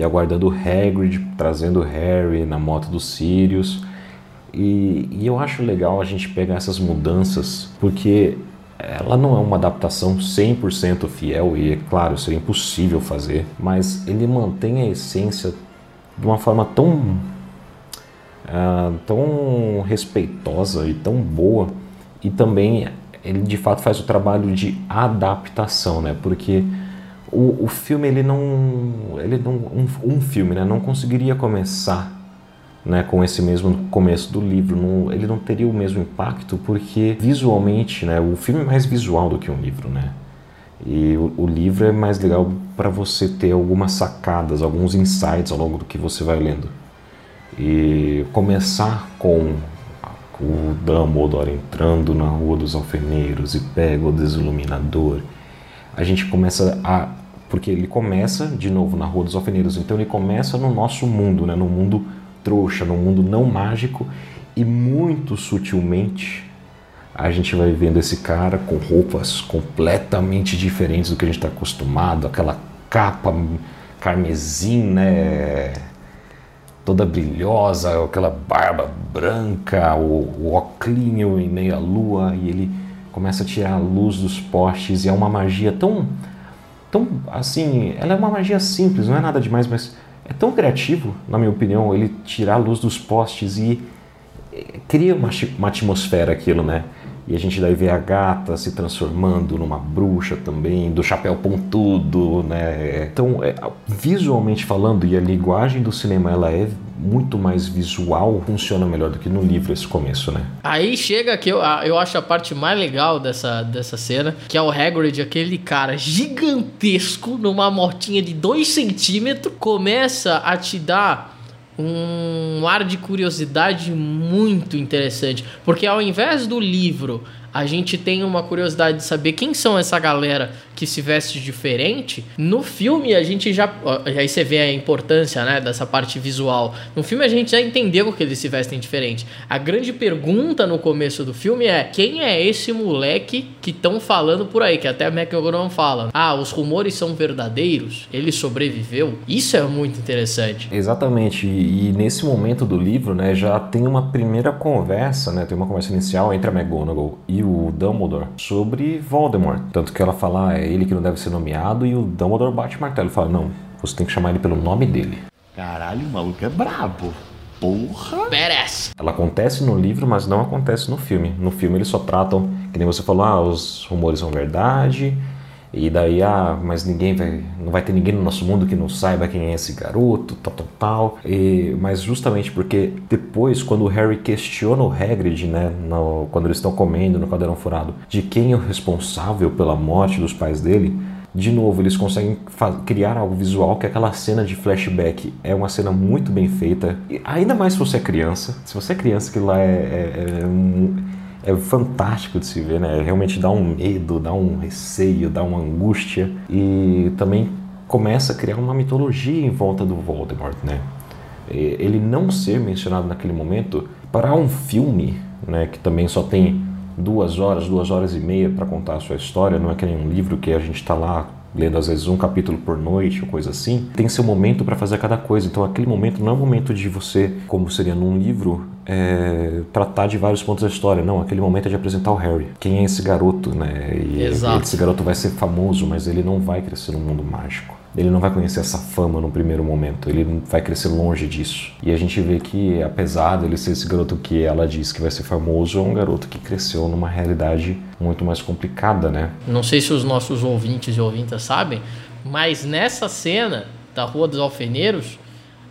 E aguardando o Hagrid, trazendo o Harry na moto dos Sirius. E, e eu acho legal a gente pegar essas mudanças, porque ela não é uma adaptação 100% fiel, e é claro, seria impossível fazer, mas ele mantém a essência de uma forma tão, uh, tão respeitosa e tão boa, e também ele de fato faz o trabalho de adaptação, né? Porque o, o filme ele não, ele não um, um, filme, né? Não conseguiria começar, né? Com esse mesmo começo do livro, não, ele não teria o mesmo impacto porque visualmente, né? O filme é mais visual do que um livro, né? E o, o livro é mais legal para você ter algumas sacadas, alguns insights ao longo do que você vai lendo. E começar com o Dumbledore entrando na Rua dos Alfeneiros e pega o desiluminador. A gente começa a. Porque ele começa de novo na Rua dos Alfeneiros, então ele começa no nosso mundo, né? no mundo trouxa, no mundo não mágico, e muito sutilmente a gente vai vendo esse cara com roupas completamente diferentes do que a gente está acostumado, aquela capa carmesim, né? toda brilhosa, aquela barba branca, o, o oclinho em meia lua, e ele começa a tirar a luz dos postes, e é uma magia tão, tão assim, ela é uma magia simples, não é nada demais, mas é tão criativo, na minha opinião, ele tirar a luz dos postes e eh, cria uma, uma atmosfera aquilo, né? E a gente daí vê a gata se transformando numa bruxa também, do chapéu pontudo, né? Então, é, visualmente falando, e a linguagem do cinema ela é muito mais visual, funciona melhor do que no livro esse começo, né?
Aí chega que eu, eu acho a parte mais legal dessa, dessa cena, que é o Hagrid, aquele cara gigantesco, numa motinha de 2 centímetros, começa a te dar um ar de curiosidade muito interessante. Porque ao invés do livro, a gente tem uma curiosidade de saber quem são essa galera que se veste diferente. No filme a gente já. Aí você vê a importância né, dessa parte visual. No filme a gente já entendeu que eles se vestem diferente. A grande pergunta no começo do filme é: quem é esse moleque que estão falando por aí? Que até a McGonagall fala. Ah, os rumores são verdadeiros? Ele sobreviveu? Isso é muito interessante.
Exatamente. E nesse momento do livro, né, já tem uma primeira conversa, né? Tem uma conversa inicial entre a McGonagall e o Dumbledore sobre Voldemort. Tanto que ela fala, ah, é ele que não deve ser nomeado, e o Dumbledore bate o martelo e fala: Não, você tem que chamar ele pelo nome dele.
Caralho, o maluco é brabo. Porra!
Badass!
Ela acontece no livro, mas não acontece no filme. No filme eles só tratam, que nem você falou, ah, os rumores são verdade, E daí, ah, mas ninguém vai. Não vai ter ninguém no nosso mundo que não saiba quem é esse garoto, tal, tal, tal. E, mas justamente porque depois, quando o Harry questiona o Hagrid, né? No, quando eles estão comendo no cadeirão furado, de quem é o responsável pela morte dos pais dele, de novo, eles conseguem criar algo visual que é aquela cena de flashback é uma cena muito bem feita. E ainda mais se você é criança. Se você é criança, que lá é, é, é, um, é fantástico de se ver, né? Realmente dá um medo, dá um receio, dá uma angústia. E também começa a criar uma mitologia em volta do Voldemort, né? Ele não ser mencionado naquele momento para um filme, né? Que também só tem duas horas, duas horas e meia para contar a sua história, não é que nem um livro que a gente está lá lendo às vezes um capítulo por noite ou coisa assim, tem seu momento para fazer cada coisa. Então aquele momento não é o momento de você, como seria num livro, é, tratar de vários pontos da história. Não, aquele momento é de apresentar o Harry. Quem é esse garoto, né? E
Exato.
esse garoto vai ser famoso, mas ele não vai crescer no mundo mágico ele não vai conhecer essa fama no primeiro momento, ele vai crescer longe disso. E a gente vê que, apesar dele ser esse garoto que ela diz que vai ser famoso, é um garoto que cresceu numa realidade muito mais complicada, né?
Não sei se os nossos ouvintes e ouvintas sabem, mas nessa cena da Rua dos Alfeneiros,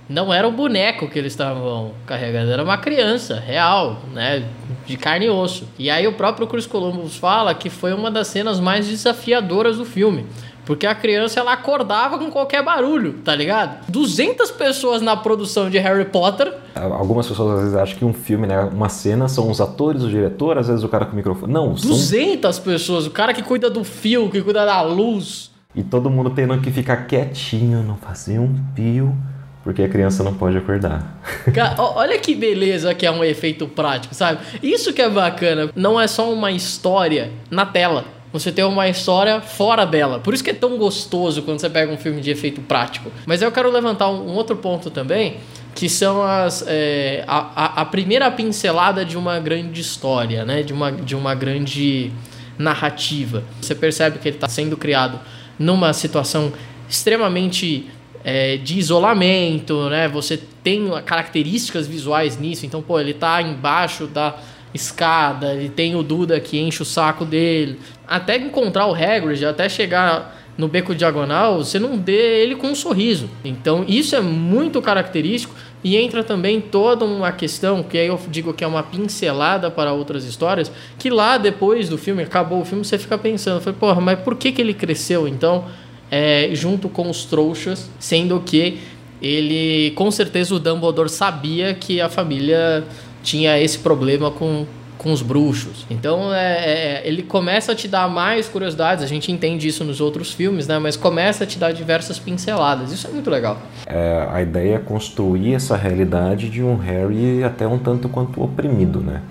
não era o boneco que eles estavam carregando, era uma criança real, né, de carne e osso. E aí o próprio Chris Columbus fala que foi uma das cenas mais desafiadoras do filme, porque a criança ela acordava com qualquer barulho, tá ligado? 200 pessoas na produção de Harry Potter.
Algumas pessoas às vezes acham que um filme, né, uma cena são os atores, o diretor, às vezes o cara com o microfone. Não,
são 200 pessoas, o cara que cuida do fio, que cuida da luz.
E todo mundo tendo que ficar quietinho, não fazer um pio porque a criança não pode acordar.
Cara, olha que beleza que é um efeito prático, sabe? Isso que é bacana. Não é só uma história na tela você tem uma história fora dela. Por isso que é tão gostoso quando você pega um filme de efeito prático. Mas eu quero levantar um, outro ponto também, que são as é, a, a, primeira pincelada de uma grande história, né? De uma, de uma grande narrativa. Você percebe que ele está sendo criado numa situação extremamente é, de isolamento, né? Você tem características visuais nisso. Então, pô, ele está embaixo da escada, ele tem o Duda que enche o saco dele. Até encontrar o Hagrid, até chegar no beco diagonal, você não vê ele com um sorriso. Então isso é muito característico e entra também toda uma questão que aí eu digo que é uma pincelada para outras histórias, que lá depois do filme, acabou o filme, você fica pensando, foi, porra, mas por que, que ele cresceu então é, junto com os trouxas, sendo que ele, com certeza o Dumbledore sabia que a família tinha esse problema com, com os bruxos. Então é, é, ele começa a te dar mais curiosidades, a gente entende isso nos outros filmes, né? Mas começa a te dar diversas pinceladas. Isso é muito legal.
É, a ideia é construir essa realidade de um Harry até um tanto quanto oprimido, né?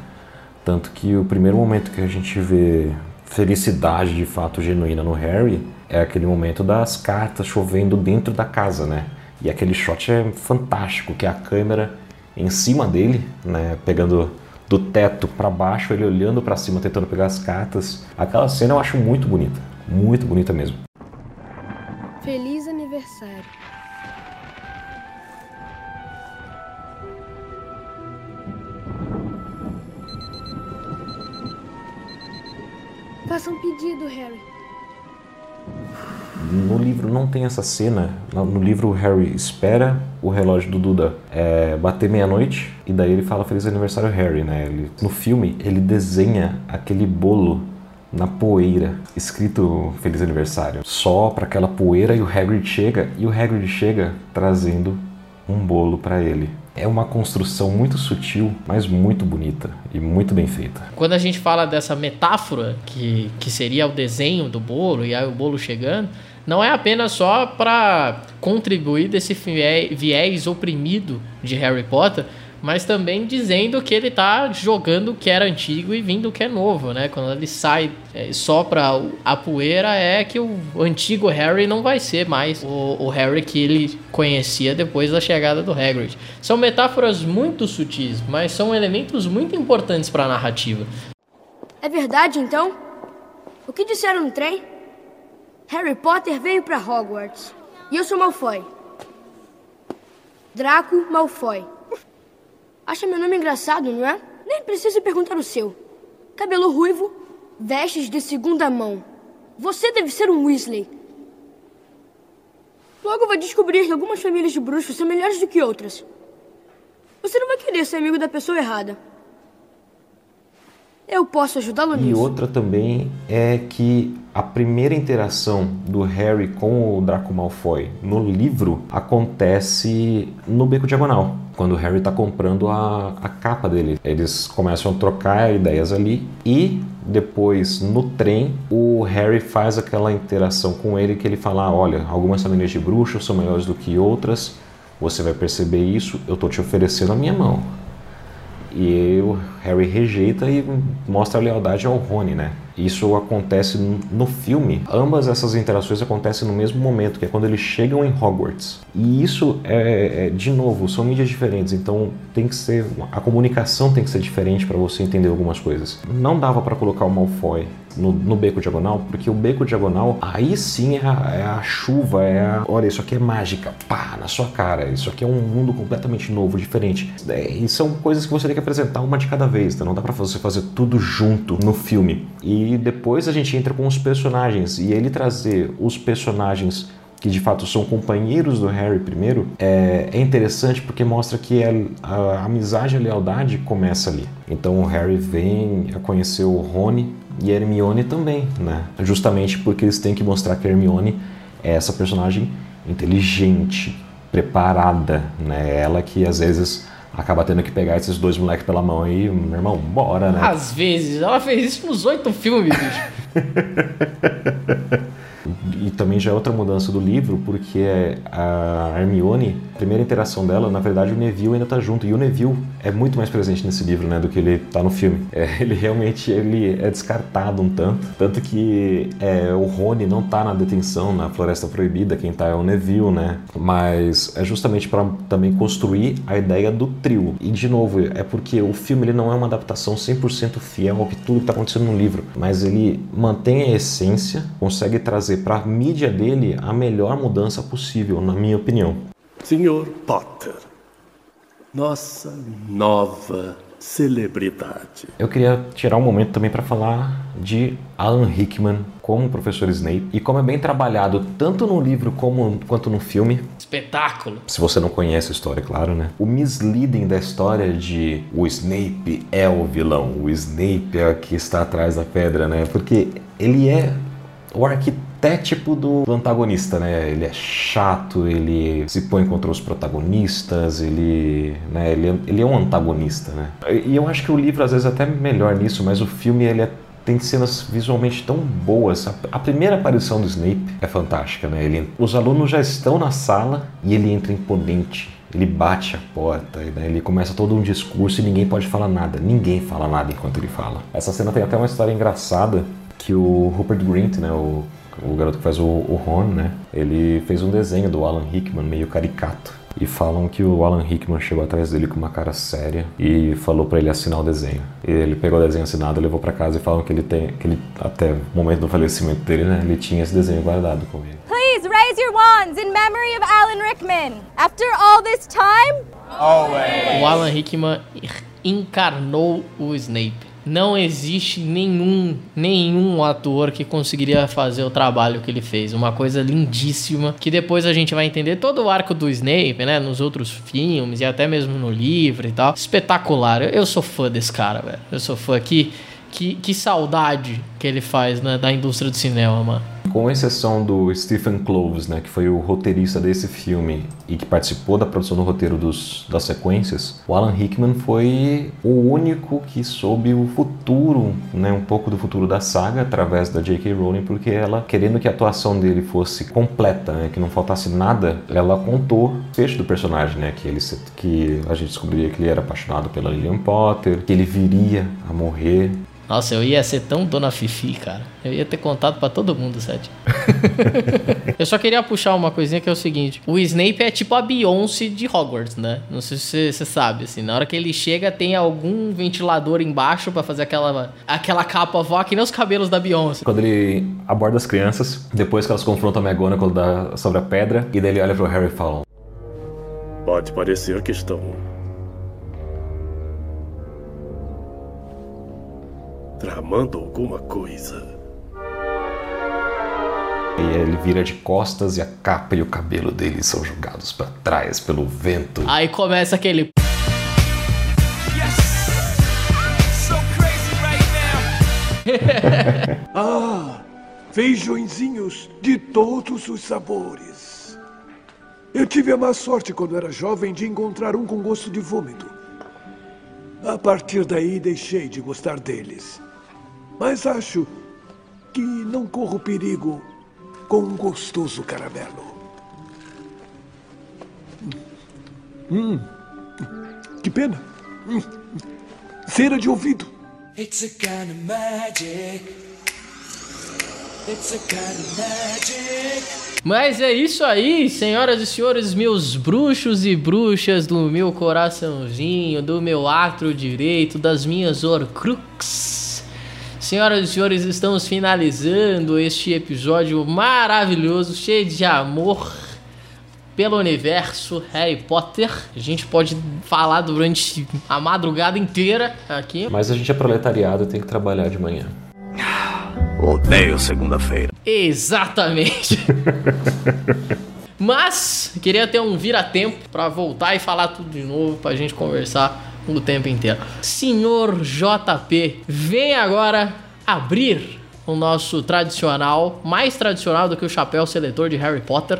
Tanto que o primeiro momento que a gente vê felicidade de fato genuína no Harry é aquele momento das cartas chovendo dentro da casa, né? E aquele shot é fantástico, que a câmera em cima dele, né, pegando do teto para baixo, ele olhando para cima tentando pegar as cartas. Aquela cena eu acho muito bonita, muito bonita mesmo.
Feliz aniversário. Faça um pedido, Harry.
No livro não tem essa cena. No livro o Harry espera o relógio do Duda é, bater meia-noite e daí ele fala Feliz Aniversário Harry, né? Ele, no filme ele desenha aquele bolo na poeira, escrito Feliz Aniversário. Só para aquela poeira e o Hagrid chega e o Hagrid chega trazendo um bolo para ele. É uma construção muito sutil, mas muito bonita e muito bem feita.
Quando a gente fala dessa metáfora que, que seria o desenho do bolo e aí o bolo chegando, não é apenas só para contribuir desse viés oprimido de Harry Potter, mas também dizendo que ele tá jogando o que era antigo e vindo o que é novo, né? Quando ele sai é, só pra a poeira é que o antigo Harry não vai ser mais o, o Harry que ele conhecia depois da chegada do Hagrid. São metáforas muito sutis, mas são elementos muito importantes para a narrativa.
É verdade então? O que disseram no trem? Harry Potter veio para Hogwarts. E eu sou Malfoy. Draco Malfoy. Acha meu nome engraçado, não é? Nem precisa perguntar o seu. Cabelo ruivo, vestes de segunda mão. Você deve ser um Weasley. Logo vai descobrir que algumas famílias de bruxos são melhores do que outras. Você não vai querer ser amigo da pessoa errada. Eu posso ajudá-lo
E
nisso.
outra também é que a primeira interação do Harry com o Draco Malfoy no livro acontece no Beco Diagonal, quando o Harry está comprando a, a capa dele. Eles começam a trocar ideias ali e depois no trem o Harry faz aquela interação com ele que ele fala: "Ah, olha, algumas famílias de bruxos são melhores do que outras. Você vai perceber isso. Eu tô te oferecendo a minha mão." E o Harry rejeita e mostra lealdade ao Rony, né? Isso acontece no filme. Ambas essas interações acontecem no mesmo momento, que é quando eles chegam em Hogwarts. E isso é, é de novo, são mídias diferentes, então tem que ser a comunicação tem que ser diferente para você entender algumas coisas. Não dava para colocar o Malfoy no, no beco diagonal, porque o beco diagonal aí sim é a, é a chuva, é a, olha, isso aqui é mágica, pá, na sua cara. Isso aqui é um mundo completamente novo, diferente. É, e são coisas que você tem que apresentar uma de cada vez, tá? não dá para você fazer tudo junto no filme. E depois a gente entra com os personagens e ele trazer os personagens que de fato são companheiros do Harry primeiro, é, é interessante porque mostra que a, a amizade e a lealdade começa ali. Então o Harry vem a conhecer o Rony e a Hermione também, né? Justamente porque eles têm que mostrar que a Hermione é essa personagem inteligente, preparada, né? Ela que às vezes acaba tendo que pegar esses dois moleques pela mão e, meu irmão, bora, né?
Às vezes, ela fez isso nos oito filmes, bicho.
E também já é outra mudança do livro, porque a Hermione, a primeira interação dela, na verdade o Neville ainda tá junto. E o Neville é muito mais presente nesse livro, né, do que ele tá no filme. É, ele realmente ele é descartado um tanto. Tanto que é, o Rony não tá na detenção, na Floresta Proibida, quem tá é o Neville, né? Mas é justamente para também construir a ideia do trio. E de novo, é porque o filme ele não é uma adaptação 100% fiel ao que tudo que tá acontecendo no livro, mas ele mantém a essência, consegue trazer para a mídia dele a melhor mudança possível, na minha opinião.
Senhor Potter, nossa nova celebridade.
Eu queria tirar um momento também para falar de Alan Rickman como professor Snape e como é bem trabalhado tanto no livro como quanto no filme.
Espetáculo.
Se você não conhece a história, claro, né? O misleading da história de o Snape é o vilão, o Snape é o que está atrás da pedra, né? Porque ele é o arquétipo do, do antagonista, né? Ele é chato, ele se põe contra os protagonistas, ele, né? ele, é, ele é um antagonista, né? E eu acho que o livro às vezes é até melhor nisso, mas o filme ele é tem cenas visualmente tão boas. A primeira aparição do Snape é fantástica, né? Ele, os alunos já estão na sala e ele entra imponente. Ele bate a porta, né? ele começa todo um discurso e ninguém pode falar nada. Ninguém fala nada enquanto ele fala. Essa cena tem até uma história engraçada que o Rupert Grint, né, o, o garoto que faz o, o Ron, né, ele fez um desenho do Alan Rickman meio caricato. E falam que o Alan Rickman chegou atrás dele com uma cara séria e falou para ele assinar o desenho. E ele pegou o desenho assinado, levou para casa e falam que ele tem, que ele até o momento do falecimento dele, né, ele tinha esse desenho guardado com ele.
Please raise your wands in memory of Alan Rickman. After all this time,
O Alan Rickman encarnou o Snape. Não existe nenhum, nenhum ator que conseguiria fazer o trabalho que ele fez. Uma coisa lindíssima, que depois a gente vai entender todo o arco do Snape, né? Nos outros filmes e até mesmo no livro e tal. Espetacular. Eu, eu sou fã desse cara, velho. Eu sou fã. Que, que, que saudade que ele faz né, da indústria do cinema, mano.
Com exceção do Stephen Kloves, né, que foi o roteirista desse filme e que participou da produção do roteiro dos, das sequências, o Alan Rickman foi o único que soube o futuro, né, um pouco do futuro da saga através da J.K. Rowling, porque ela, querendo que a atuação dele fosse completa, né, que não faltasse nada, ela contou o fecho do personagem, né, que ele que a gente descobriria que ele era apaixonado pela Lillian Potter, que ele viria a morrer
nossa, eu ia ser tão dona Fifi, cara. Eu ia ter contado para todo mundo, Sete. eu só queria puxar uma coisinha que é o seguinte: o Snape é tipo a Beyoncé de Hogwarts, né? Não sei se você sabe, assim. Na hora que ele chega, tem algum ventilador embaixo para fazer aquela, aquela capa voar que nem os cabelos da Beyoncé.
Quando ele aborda as crianças, depois que elas confrontam a McGonagall da, sobre a pedra, e daí ele olha pro Harry e fala:
Pode parecer que estão tramando alguma coisa.
E ele vira de costas e a capa e o cabelo dele são jogados pra trás pelo vento.
Aí começa aquele.
Ah, feijõezinhos de todos os sabores. Eu tive a má sorte quando era jovem de encontrar um com gosto de vômito. A partir daí deixei de gostar deles. Mas acho que não corro perigo com um gostoso caramelo. Hum, que pena. Hum, cera de ouvido.
It's a kind of magic. It's a kind of magic.
Mas é isso aí, senhoras e senhores, meus bruxos e bruxas do meu coraçãozinho, do meu atro direito, das minhas Horcrux. Senhoras e senhores, estamos finalizando este episódio maravilhoso, cheio de amor pelo universo Harry Potter. A gente pode falar durante a madrugada inteira aqui.
Mas a gente é proletariado e tem que trabalhar de manhã.
Odeio segunda-feira.
Exatamente. Mas queria ter um vira-tempo pra voltar e falar tudo de novo pra gente conversar o tempo inteiro. Senhor JP, vem agora abrir o nosso tradicional, mais tradicional do que o chapéu seletor de Harry Potter,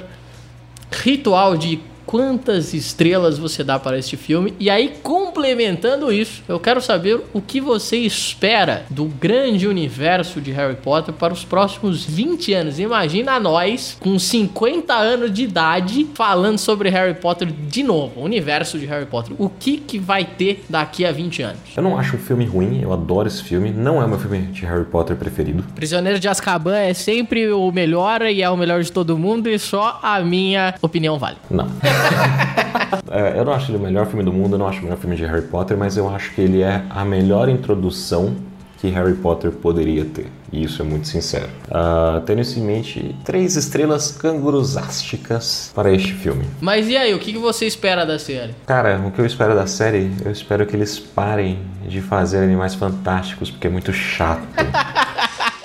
ritual de quantas estrelas você dá para este filme. E aí, complementando isso, eu quero saber o que você espera do grande universo de Harry Potter para os próximos 20 anos. Imagina nós, com 50 anos de idade, falando sobre Harry Potter de novo, o universo de Harry Potter. O que, que vai ter daqui a 20 anos?
Eu não acho um filme ruim, eu adoro esse filme. Não é o meu filme de Harry Potter preferido.
Prisioneiro de Azkaban é sempre o melhor e é o melhor de todo mundo e só a minha opinião vale.
Não. É, eu não acho ele o melhor filme do mundo, eu não acho o melhor filme de Harry Potter, mas eu acho que ele é a melhor introdução que Harry Potter poderia ter. E isso é muito sincero. Uh, tendo isso em mente, três estrelas cangurusásticas para este filme.
Mas e aí, o que que você espera da série?
Cara, o que eu espero da série, eu espero que eles parem de fazer animais fantásticos, porque é muito chato.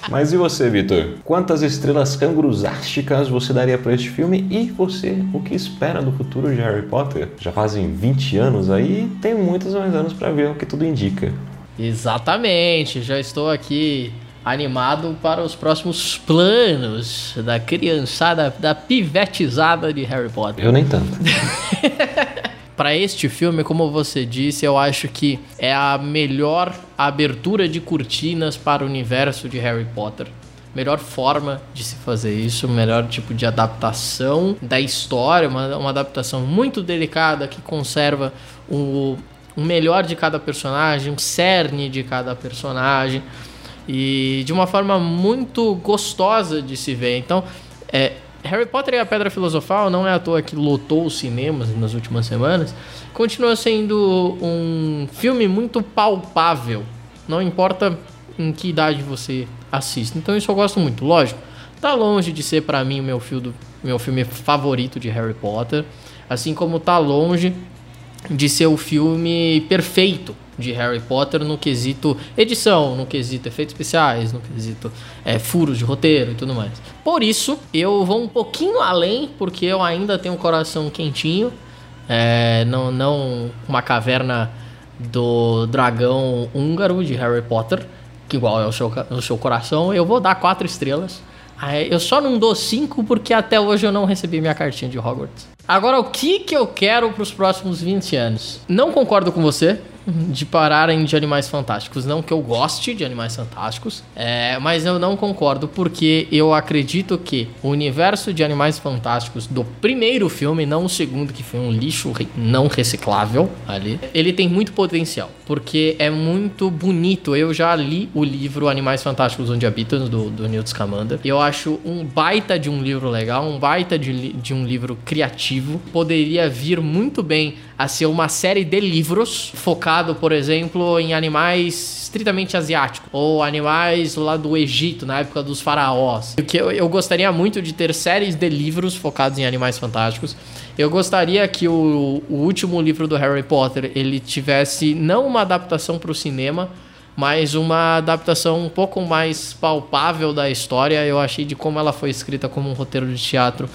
Mas e você, Vitor? Quantas estrelas cangurusásticas você daria para este filme? E você, o que espera do futuro de Harry Potter? Já fazem 20 anos aí, tem muitos mais anos para ver o que tudo indica.
Exatamente, já estou aqui animado para os próximos planos da criançada, da pivetizada de Harry Potter.
Eu nem tanto.
para este filme, como você disse, eu acho que é a melhor abertura de cortinas para o universo de Harry Potter. Melhor forma de se fazer isso, melhor tipo de adaptação da história, uma, uma adaptação muito delicada que conserva o, o melhor de cada personagem, o cerne de cada personagem e de uma forma muito gostosa de se ver. Então, é, Harry Potter e a Pedra Filosofal não é à toa que lotou os cinemas nas últimas semanas. Continua sendo um filme muito palpável. Não importa em que idade você assiste. Então isso eu gosto muito. Lógico, tá longe de ser para mim o meu, meu filme favorito de Harry Potter. Assim como tá longe de ser o filme perfeito de Harry Potter no quesito edição, no quesito efeitos especiais, no quesito é, furos de roteiro e tudo mais. Por isso, eu vou um pouquinho além, porque eu ainda tenho um coração quentinho, é, não, não uma caverna do dragão húngaro de Harry Potter, que igual é o seu, o seu coração, eu vou dar quatro estrelas. Eu só não dou cinco porque até hoje eu não recebi minha cartinha de Hogwarts. Agora, o que, que eu quero para os próximos 20 anos? Não concordo com você de pararem de Animais Fantásticos. Não que eu goste de Animais Fantásticos, é, mas eu não concordo porque eu acredito que o universo de Animais Fantásticos do primeiro filme, não o segundo, que foi um lixo não reciclável ali, ele tem muito potencial porque é muito bonito. Eu já li o livro Animais Fantásticos Onde Habitam, do, do Newt Scamander. Eu acho um baita de um livro legal, um baita de, de um livro criativo. Poderia vir muito bem a ser uma série de livros focado, por exemplo, em animais estritamente asiáticos ou animais lá do Egito, na época dos faraós. O que eu, eu gostaria muito de ter séries de livros focados em animais fantásticos. Eu gostaria que o, o último livro do Harry Potter ele tivesse não uma adaptação para o cinema, mas uma adaptação um pouco mais palpável da história. Eu achei de como ela foi escrita como um roteiro de teatro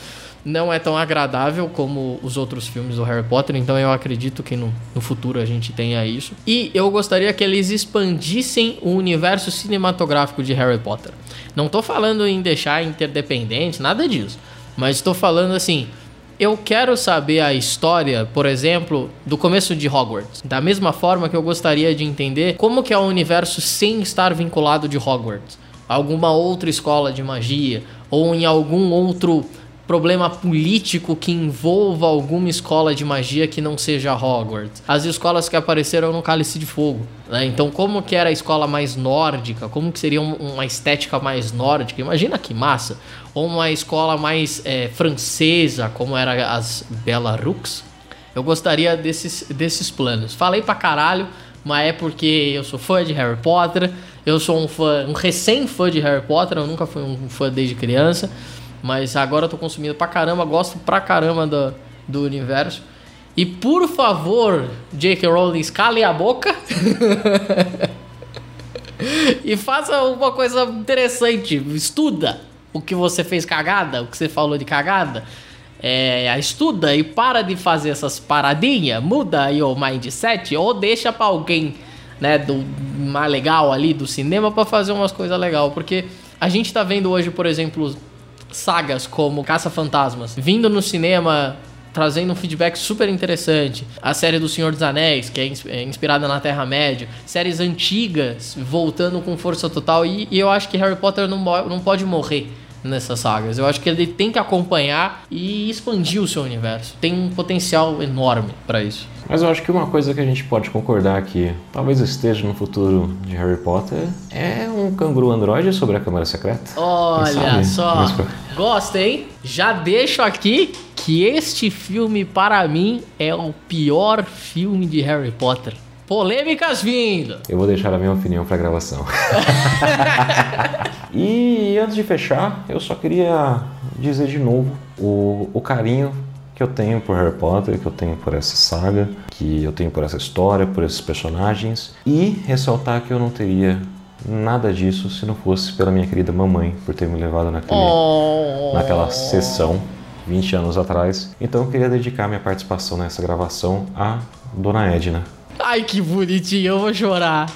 não é tão agradável como os outros filmes do Harry Potter, então eu acredito que no, no, futuro a gente tenha isso. E eu gostaria que eles expandissem o universo cinematográfico de Harry Potter. Não tô falando em deixar interdependente, nada disso, mas estou falando assim. Eu quero saber a história, por exemplo, do começo de Hogwarts. Da mesma forma que eu gostaria de entender como que é o universo sem estar vinculado de Hogwarts. Alguma outra escola de magia ou em algum outro problema político que envolva alguma escola de magia que não seja Hogwarts. As escolas que apareceram no Cálice de Fogo. Né? Então, como que era a escola mais nórdica? Como que seria uma estética mais nórdica? Imagina que massa! Ou uma escola mais é, francesa, como era as Belarux. Eu gostaria desses, desses planos. Falei pra caralho, mas é porque eu sou fã de Harry Potter. Eu sou um fã, um recém-fã de Harry Potter. Eu nunca fui um fã desde criança. Mas agora eu tô consumindo pra caramba, gosto pra caramba do, do universo. E por favor, J.K. Rowling, cale a boca. e faça uma coisa interessante. Estuda o que você fez cagada, o que você falou de cagada. É, estuda e para de fazer essas paradinhas. Muda aí o mindset ou deixa pra alguém né, do mais legal ali do cinema para fazer umas coisas legais. Porque a gente tá vendo hoje, por exemplo, sagas como Caça-Fantasmas vindo no cinema trazendo um feedback super interessante. A série do Senhor dos Anéis, que é, é inspirada na Terra-média. Séries antigas voltando com força total. E, e, eu acho que Harry Potter não, não pode morrer nessas sagas. Eu acho que ele tem que acompanhar e expandir o seu universo. Tem um potencial enorme para isso.
Mas eu acho que uma coisa que a gente pode concordar que talvez esteja no futuro de Harry Potter é um canguru androide sobre a Câmara Secreta.
Olha só, Mas... gosta, hein? Já deixo aqui que este filme para mim é o pior filme de Harry Potter. Polêmicas vindo.
Eu vou deixar a minha opinião para gravação. e antes de fechar, eu só queria dizer de novo o, o carinho que eu tenho por Harry Potter, que eu tenho por essa saga, que eu tenho por essa história, por esses personagens e ressaltar que eu não teria nada disso se não fosse pela minha querida mamãe por ter me levado naquele, oh. naquela sessão 20 anos atrás. Então eu queria dedicar minha participação nessa gravação à Dona Edna.
Ai que bonitinho, eu vou chorar.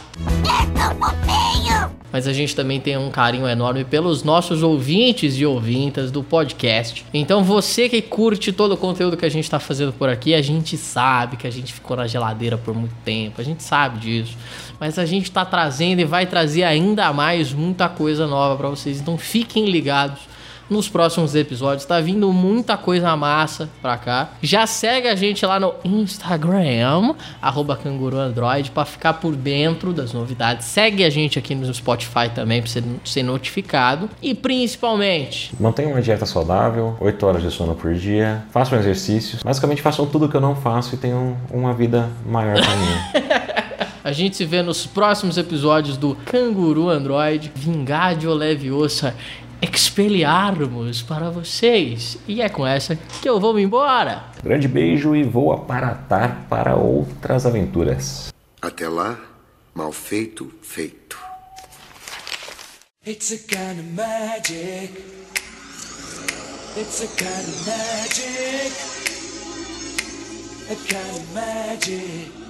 É tão fofinho! mas a gente também tem um carinho enorme pelos nossos ouvintes e ouvintas do podcast. Então você que curte todo o conteúdo que a gente está fazendo por aqui, a gente sabe que a gente ficou na geladeira por muito tempo, a gente sabe disso. Mas a gente está trazendo e vai trazer ainda mais muita coisa nova para vocês. Então fiquem ligados nos próximos episódios. Tá vindo muita coisa massa pra cá. Já segue a gente lá no Instagram, arroba canguruandroid, pra ficar por dentro das novidades. Segue a gente aqui no Spotify também pra você ser notificado. E principalmente...
Mantenha uma dieta saudável, 8 horas de sono por dia, façam exercícios. Basicamente façam tudo que eu não faço e tenham uma vida maior pra mim.
A gente se vê nos próximos episódios do Canguru Android, Vingadio Leviosa expeliarmos para vocês. E é com essa que eu vou me embora.
Grande beijo e vou aparatar para outras aventuras.
Até lá, mal feito, feito. It's a kind of magic. It's a kind of magic. A kind of magic.